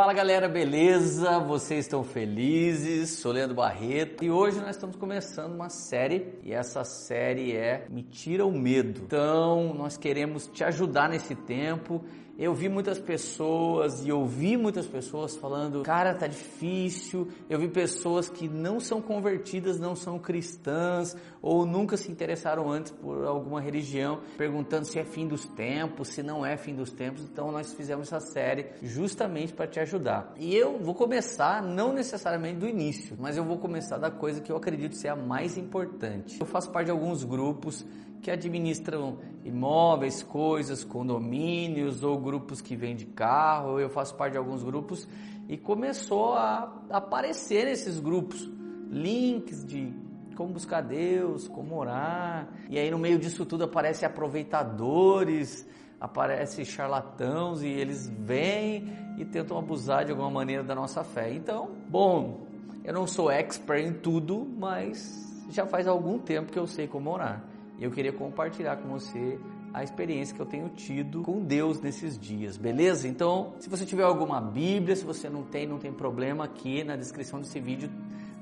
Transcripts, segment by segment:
Fala galera, beleza? Vocês estão felizes? Sou Leandro Barreto e hoje nós estamos começando uma série e essa série é Me Tira o Medo. Então, nós queremos te ajudar nesse tempo eu vi muitas pessoas e ouvi muitas pessoas falando, cara, tá difícil. Eu vi pessoas que não são convertidas, não são cristãs ou nunca se interessaram antes por alguma religião, perguntando se é fim dos tempos, se não é fim dos tempos. Então nós fizemos essa série justamente para te ajudar. E eu vou começar não necessariamente do início, mas eu vou começar da coisa que eu acredito ser a mais importante. Eu faço parte de alguns grupos que administram imóveis, coisas, condomínios ou grupos que vendem carro. Eu faço parte de alguns grupos e começou a aparecer nesses grupos links de como buscar Deus, como orar. E aí no meio disso tudo aparece aproveitadores, aparece charlatãos e eles vêm e tentam abusar de alguma maneira da nossa fé. Então, bom, eu não sou expert em tudo, mas já faz algum tempo que eu sei como orar. E eu queria compartilhar com você a experiência que eu tenho tido com Deus nesses dias, beleza? Então, se você tiver alguma Bíblia, se você não tem, não tem problema, aqui na descrição desse vídeo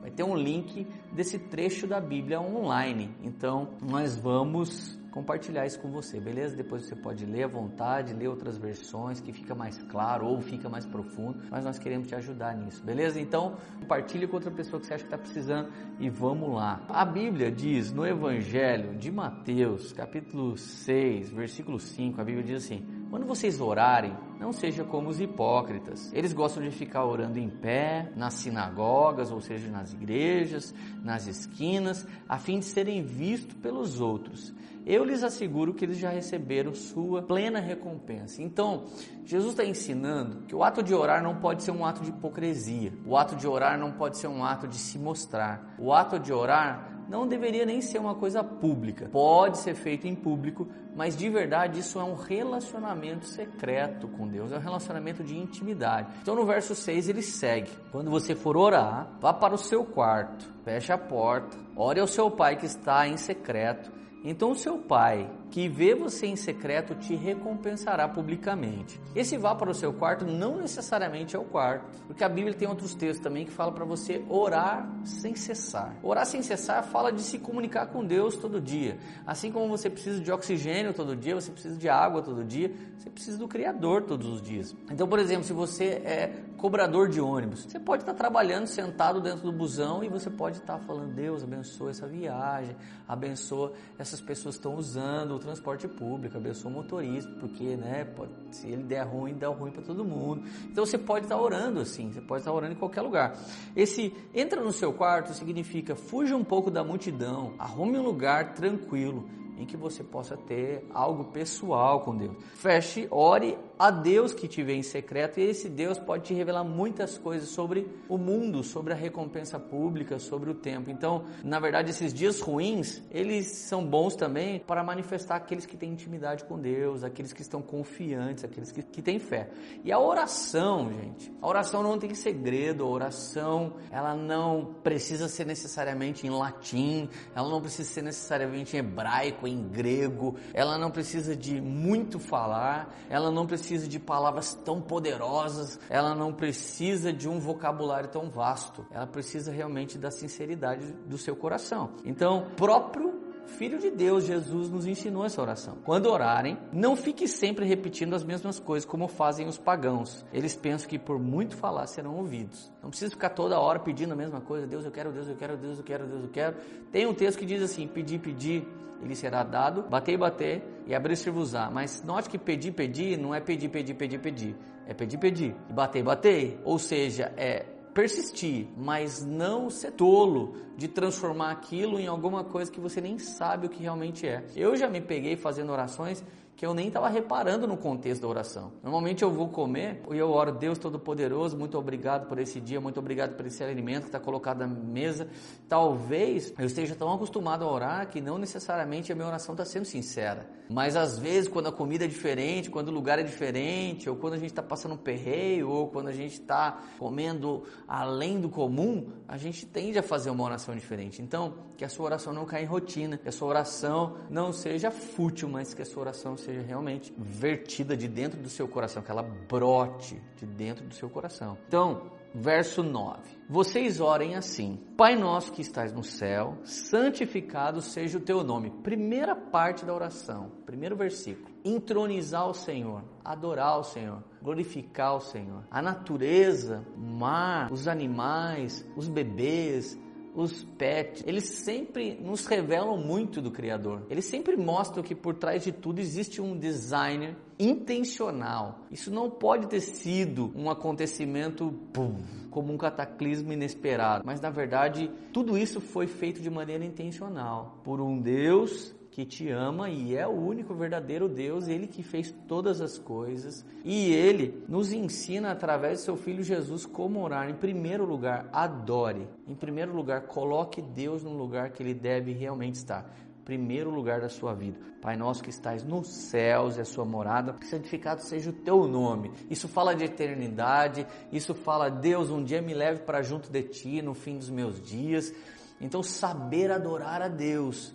vai ter um link desse trecho da Bíblia online. Então, nós vamos compartilhar isso com você, beleza? Depois você pode ler à vontade, ler outras versões que fica mais claro ou fica mais profundo, mas nós queremos te ajudar nisso, beleza? Então, compartilhe com outra pessoa que você acha que está precisando e vamos lá. A Bíblia diz no Evangelho de Mateus, capítulo 6, versículo 5, a Bíblia diz assim: quando vocês orarem, não seja como os hipócritas. Eles gostam de ficar orando em pé, nas sinagogas, ou seja, nas igrejas, nas esquinas, a fim de serem vistos pelos outros. Eu lhes asseguro que eles já receberam sua plena recompensa. Então, Jesus está ensinando que o ato de orar não pode ser um ato de hipocrisia. O ato de orar não pode ser um ato de se mostrar. O ato de orar não deveria nem ser uma coisa pública. Pode ser feito em público, mas de verdade isso é um relacionamento secreto com Deus, é um relacionamento de intimidade. Então no verso 6 ele segue: Quando você for orar, vá para o seu quarto, feche a porta, ore ao seu pai que está em secreto então o seu pai, que vê você em secreto, te recompensará publicamente. Esse vá para o seu quarto não necessariamente é o quarto, porque a Bíblia tem outros textos também que fala para você orar sem cessar. Orar sem cessar fala de se comunicar com Deus todo dia. Assim como você precisa de oxigênio todo dia, você precisa de água todo dia, você precisa do Criador todos os dias. Então, por exemplo, se você é cobrador de ônibus, você pode estar trabalhando sentado dentro do busão e você pode estar falando: Deus abençoa essa viagem, abençoa essa essas pessoas estão usando transporte público, abençoa o motorista, porque, né, pode, se ele der ruim, dá ruim para todo mundo. Então você pode estar orando assim, você pode estar orando em qualquer lugar. Esse entra no seu quarto significa fuja um pouco da multidão, arrume um lugar tranquilo em que você possa ter algo pessoal com Deus. Feche, ore a Deus que te vê em secreto e esse Deus pode te revelar muitas coisas sobre o mundo, sobre a recompensa pública, sobre o tempo. Então, na verdade, esses dias ruins, eles são bons também para manifestar aqueles que têm intimidade com Deus, aqueles que estão confiantes, aqueles que, que têm fé. E a oração, gente, a oração não tem segredo, a oração, ela não precisa ser necessariamente em latim, ela não precisa ser necessariamente em hebraico, em grego, ela não precisa de muito falar, ela não precisa de palavras tão poderosas, ela não precisa de um vocabulário tão vasto, ela precisa realmente da sinceridade do seu coração. Então, próprio Filho de Deus, Jesus nos ensinou essa oração. Quando orarem, não fique sempre repetindo as mesmas coisas como fazem os pagãos. Eles pensam que por muito falar serão ouvidos. Não precisa ficar toda hora pedindo a mesma coisa. Deus, eu quero, Deus, eu quero, Deus, eu quero, Deus, eu quero. Tem um texto que diz assim: pedir, pedir, ele será dado, bater bater e abrir-se-vos-á. Mas note que pedir, pedir não é pedir, pedir, pedir, pedir. É pedir, pedir. E bater, bater. Ou seja, é persistir, mas não ser tolo de transformar aquilo em alguma coisa que você nem sabe o que realmente é. Eu já me peguei fazendo orações que eu nem estava reparando no contexto da oração. Normalmente eu vou comer e eu oro, Deus Todo-Poderoso, muito obrigado por esse dia, muito obrigado por esse alimento que está colocado na mesa. Talvez eu esteja tão acostumado a orar que não necessariamente a minha oração está sendo sincera. Mas às vezes, quando a comida é diferente, quando o lugar é diferente, ou quando a gente está passando um perreio, ou quando a gente está comendo além do comum, a gente tende a fazer uma oração diferente. Então, que a sua oração não caia em rotina, que a sua oração não seja fútil, mas que a sua oração seja seja realmente vertida de dentro do seu coração, que ela brote de dentro do seu coração. Então, verso 9. Vocês orem assim: Pai nosso que estás no céu, santificado seja o teu nome. Primeira parte da oração, primeiro versículo. Entronizar o Senhor, adorar o Senhor, glorificar o Senhor. A natureza, o mar, os animais, os bebês, os pets, eles sempre nos revelam muito do Criador. Eles sempre mostram que por trás de tudo existe um designer intencional. Isso não pode ter sido um acontecimento pum, como um cataclismo inesperado, mas na verdade tudo isso foi feito de maneira intencional por um Deus que te ama e é o único verdadeiro Deus, ele que fez todas as coisas. E ele nos ensina através do seu filho Jesus como orar. Em primeiro lugar, adore. Em primeiro lugar, coloque Deus no lugar que ele deve realmente estar primeiro lugar da sua vida. Pai nosso que estás nos céus, é a sua morada, santificado seja o teu nome. Isso fala de eternidade, isso fala, Deus, um dia me leve para junto de ti no fim dos meus dias. Então, saber adorar a Deus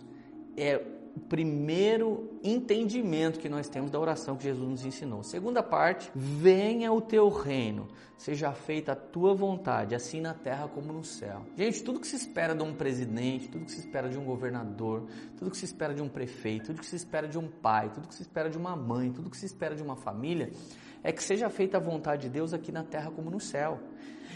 é o primeiro entendimento que nós temos da oração que Jesus nos ensinou. Segunda parte, venha o teu reino, seja feita a tua vontade, assim na terra como no céu. Gente, tudo que se espera de um presidente, tudo que se espera de um governador, tudo que se espera de um prefeito, tudo que se espera de um pai, tudo que se espera de uma mãe, tudo que se espera de uma família, é que seja feita a vontade de Deus aqui na terra como no céu.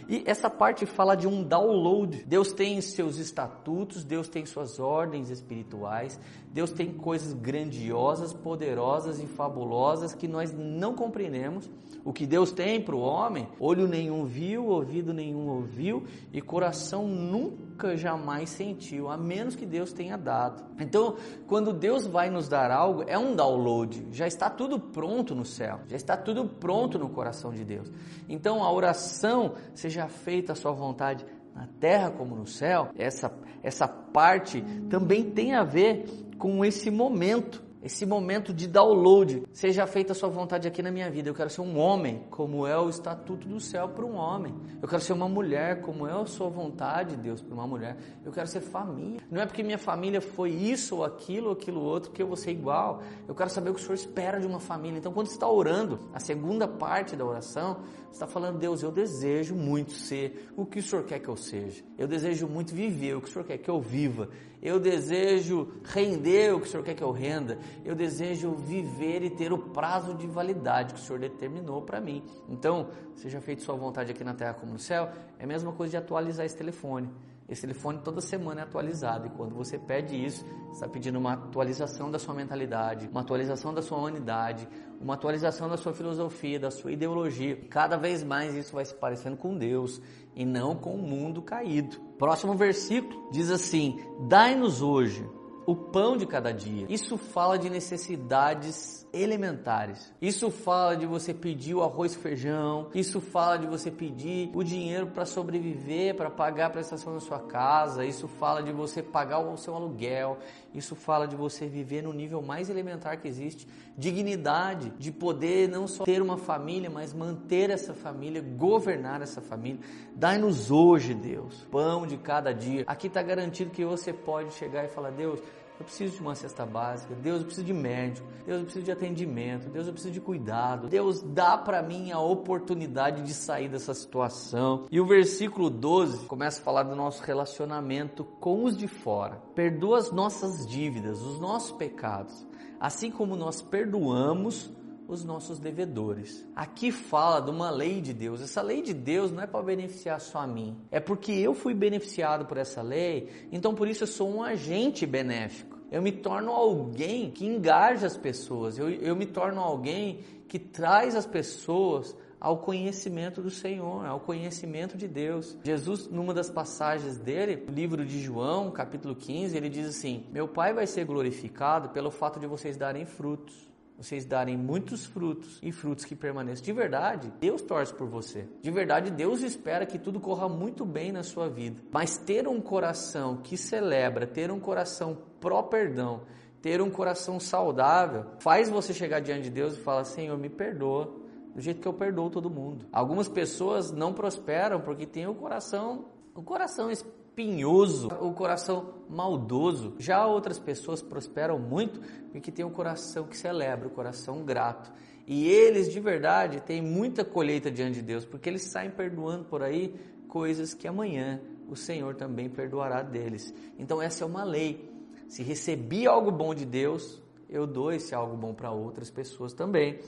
E essa parte fala de um download. Deus tem seus estatutos, Deus tem suas ordens espirituais, Deus tem coisas grandiosas, poderosas e fabulosas que nós não compreendemos. O que Deus tem para o homem, olho nenhum viu, ouvido nenhum ouviu e coração nunca jamais sentiu, a menos que Deus tenha dado. Então, quando Deus vai nos dar algo, é um download, já está tudo pronto no céu, já está tudo pronto no coração de Deus. Então, a oração, seja feita a sua vontade na terra como no céu, essa, essa parte também tem a ver com esse momento esse momento de download, seja feita a sua vontade aqui na minha vida. Eu quero ser um homem, como é o estatuto do céu para um homem. Eu quero ser uma mulher, como é a sua vontade, Deus, para uma mulher. Eu quero ser família. Não é porque minha família foi isso ou aquilo ou aquilo outro que eu vou ser igual. Eu quero saber o que o Senhor espera de uma família. Então, quando você está orando, a segunda parte da oração, você está falando, Deus, eu desejo muito ser o que o Senhor quer que eu seja. Eu desejo muito viver o que o Senhor quer que eu viva. Eu desejo render o que o Senhor quer que eu renda. Eu desejo viver e ter o prazo de validade que o Senhor determinou para mim. Então, seja feito sua vontade aqui na terra como no céu, é a mesma coisa de atualizar esse telefone. Esse telefone toda semana é atualizado e quando você pede isso, está pedindo uma atualização da sua mentalidade, uma atualização da sua humanidade, uma atualização da sua filosofia, da sua ideologia. Cada vez mais isso vai se parecendo com Deus e não com o mundo caído. Próximo versículo diz assim: Dai-nos hoje o pão de cada dia. Isso fala de necessidades elementares. Isso fala de você pedir o arroz e feijão. Isso fala de você pedir o dinheiro para sobreviver, para pagar a prestação da sua casa. Isso fala de você pagar o seu aluguel. Isso fala de você viver no nível mais elementar que existe, dignidade, de poder não só ter uma família, mas manter essa família, governar essa família. Dai-nos hoje, Deus, pão de cada dia. Aqui está garantido que você pode chegar e falar: Deus, eu preciso de uma cesta básica. Deus, eu preciso de médico. Deus, eu preciso de atendimento. Deus, eu preciso de cuidado. Deus, dá para mim a oportunidade de sair dessa situação. E o versículo 12 começa a falar do nosso relacionamento com os de fora. Perdoa as nossas dívidas, os nossos pecados, assim como nós perdoamos os nossos devedores. Aqui fala de uma lei de Deus. Essa lei de Deus não é para beneficiar só a mim. É porque eu fui beneficiado por essa lei, então por isso eu sou um agente benéfico. Eu me torno alguém que engaja as pessoas. Eu, eu me torno alguém que traz as pessoas ao conhecimento do Senhor, ao conhecimento de Deus. Jesus, numa das passagens dele, no livro de João, capítulo 15, ele diz assim: Meu Pai vai ser glorificado pelo fato de vocês darem frutos vocês darem muitos frutos e frutos que permaneçam. De verdade, Deus torce por você. De verdade, Deus espera que tudo corra muito bem na sua vida. Mas ter um coração que celebra, ter um coração pró-perdão, ter um coração saudável, faz você chegar diante de Deus e falar: Senhor, me perdoa do jeito que eu perdoo todo mundo. Algumas pessoas não prosperam porque têm o coração, o coração espinhoso, o coração maldoso. Já outras pessoas prosperam muito porque têm um coração que celebra, o um coração grato. E eles de verdade têm muita colheita diante de Deus, porque eles saem perdoando por aí coisas que amanhã o Senhor também perdoará deles. Então essa é uma lei. Se recebi algo bom de Deus, eu dou esse algo bom para outras pessoas também.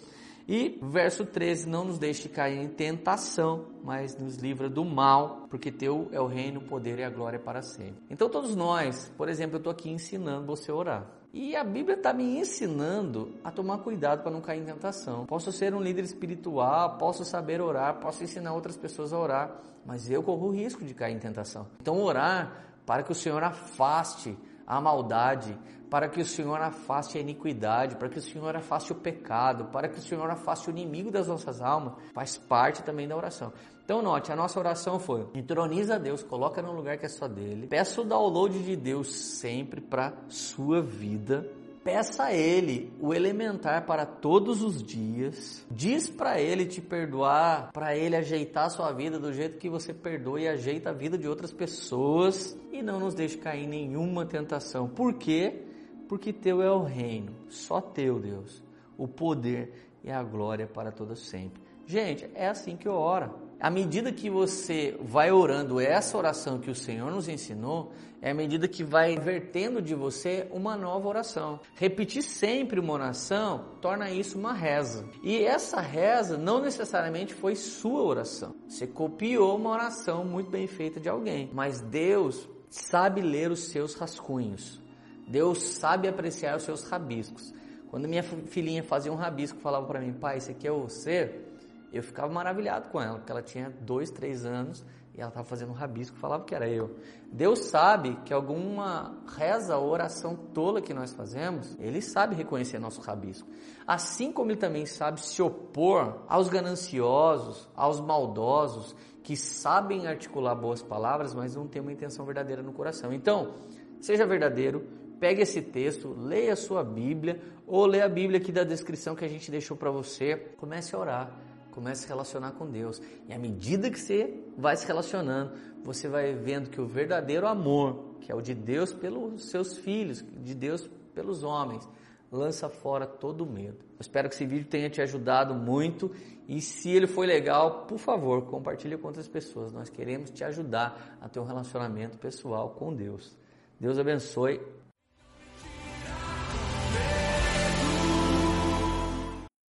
E verso 13, não nos deixe cair em tentação, mas nos livra do mal, porque teu é o reino, o poder e a glória para sempre. Então todos nós, por exemplo, eu estou aqui ensinando você a orar. E a Bíblia está me ensinando a tomar cuidado para não cair em tentação. Posso ser um líder espiritual, posso saber orar, posso ensinar outras pessoas a orar, mas eu corro o risco de cair em tentação. Então orar para que o Senhor afaste a maldade, para que o Senhor afaste a iniquidade, para que o Senhor afaste o pecado, para que o Senhor afaste o inimigo das nossas almas, faz parte também da oração. Então note, a nossa oração foi: entroniza Deus, coloca no lugar que é só dele. Peça o download de Deus sempre para sua vida Peça a Ele o elementar para todos os dias. Diz para Ele te perdoar, para Ele ajeitar a sua vida do jeito que você perdoa e ajeita a vida de outras pessoas. E não nos deixe cair em nenhuma tentação. Por quê? Porque Teu é o reino, só Teu, Deus, o poder e a glória para todos sempre. Gente, é assim que eu oro. À medida que você vai orando essa oração que o Senhor nos ensinou, é a medida que vai vertendo de você uma nova oração. Repetir sempre uma oração torna isso uma reza. E essa reza não necessariamente foi sua oração. Você copiou uma oração muito bem feita de alguém, mas Deus sabe ler os seus rascunhos. Deus sabe apreciar os seus rabiscos. Quando minha filhinha fazia um rabisco, falava para mim, pai, esse aqui é ser eu ficava maravilhado com ela, porque ela tinha dois, três anos e ela estava fazendo um rabisco falava que era eu. Deus sabe que alguma reza ou oração tola que nós fazemos, Ele sabe reconhecer nosso rabisco. Assim como Ele também sabe se opor aos gananciosos, aos maldosos, que sabem articular boas palavras, mas não têm uma intenção verdadeira no coração. Então, seja verdadeiro, pegue esse texto, leia a sua Bíblia, ou leia a Bíblia aqui da descrição que a gente deixou para você, comece a orar Comece a se relacionar com Deus. E à medida que você vai se relacionando, você vai vendo que o verdadeiro amor, que é o de Deus pelos seus filhos, de Deus pelos homens, lança fora todo medo. Eu espero que esse vídeo tenha te ajudado muito e se ele foi legal, por favor, compartilhe com outras pessoas. Nós queremos te ajudar a ter um relacionamento pessoal com Deus. Deus abençoe